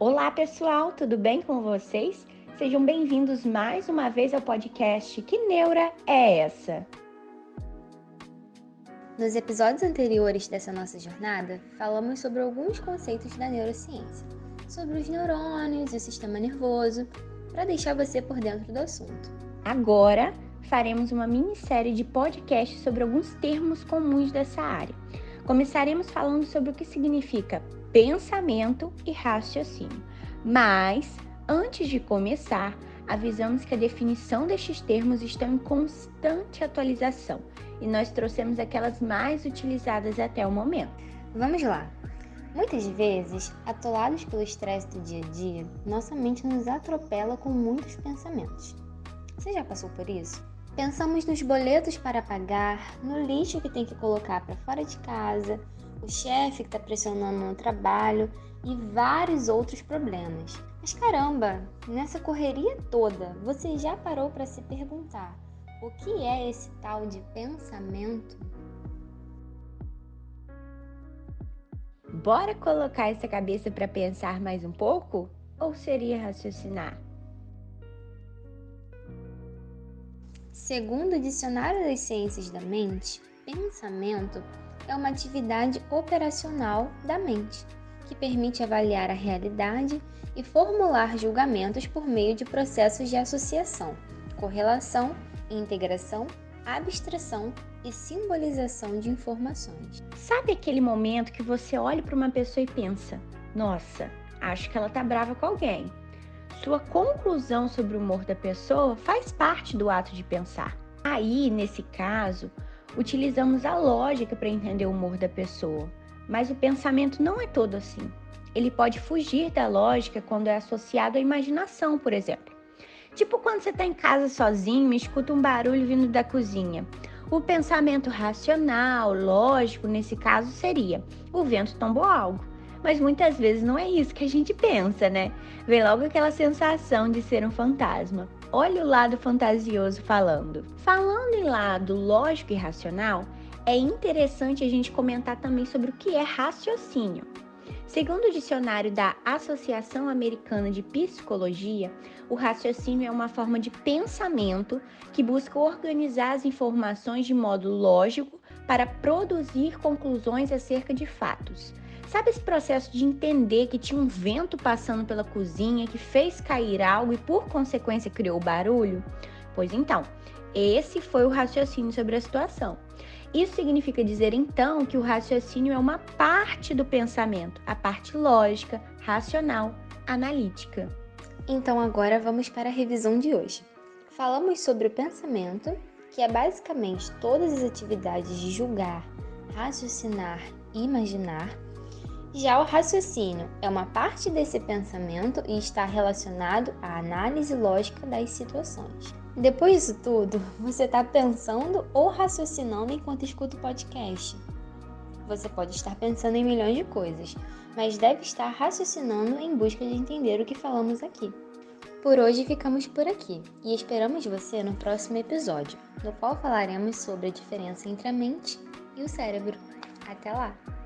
Olá, pessoal, tudo bem com vocês? Sejam bem-vindos mais uma vez ao podcast Que Neura é essa? Nos episódios anteriores dessa nossa jornada, falamos sobre alguns conceitos da neurociência, sobre os neurônios e o sistema nervoso, para deixar você por dentro do assunto. Agora, faremos uma minissérie de podcasts sobre alguns termos comuns dessa área. Começaremos falando sobre o que significa pensamento e raciocínio. Mas, antes de começar, avisamos que a definição destes termos está em constante atualização e nós trouxemos aquelas mais utilizadas até o momento. Vamos lá! Muitas vezes, atolados pelo estresse do dia a dia, nossa mente nos atropela com muitos pensamentos. Você já passou por isso? Pensamos nos boletos para pagar, no lixo que tem que colocar para fora de casa, o chefe que está pressionando no trabalho e vários outros problemas. Mas caramba, nessa correria toda, você já parou para se perguntar o que é esse tal de pensamento? Bora colocar essa cabeça para pensar mais um pouco? Ou seria raciocinar? Segundo o Dicionário das Ciências da Mente, pensamento é uma atividade operacional da mente que permite avaliar a realidade e formular julgamentos por meio de processos de associação, correlação, integração, abstração e simbolização de informações. Sabe aquele momento que você olha para uma pessoa e pensa: "Nossa, acho que ela tá brava com alguém". Sua conclusão sobre o humor da pessoa faz parte do ato de pensar. Aí, nesse caso, Utilizamos a lógica para entender o humor da pessoa, mas o pensamento não é todo assim. Ele pode fugir da lógica quando é associado à imaginação, por exemplo. Tipo quando você está em casa sozinho e escuta um barulho vindo da cozinha. O pensamento racional, lógico, nesse caso seria: o vento tombou algo. Mas muitas vezes não é isso que a gente pensa, né? Vem logo aquela sensação de ser um fantasma. Olha o lado fantasioso falando. Falando em lado lógico e racional, é interessante a gente comentar também sobre o que é raciocínio. Segundo o dicionário da Associação Americana de Psicologia, o raciocínio é uma forma de pensamento que busca organizar as informações de modo lógico para produzir conclusões acerca de fatos. Sabe esse processo de entender que tinha um vento passando pela cozinha que fez cair algo e por consequência criou barulho? Pois então, esse foi o raciocínio sobre a situação. Isso significa dizer então que o raciocínio é uma parte do pensamento, a parte lógica, racional, analítica. Então agora vamos para a revisão de hoje. Falamos sobre o pensamento, que é basicamente todas as atividades de julgar, raciocinar e imaginar já o raciocínio é uma parte desse pensamento e está relacionado à análise lógica das situações. Depois disso tudo, você está pensando ou raciocinando enquanto escuta o podcast? Você pode estar pensando em milhões de coisas, mas deve estar raciocinando em busca de entender o que falamos aqui. Por hoje ficamos por aqui e esperamos você no próximo episódio, no qual falaremos sobre a diferença entre a mente e o cérebro. Até lá!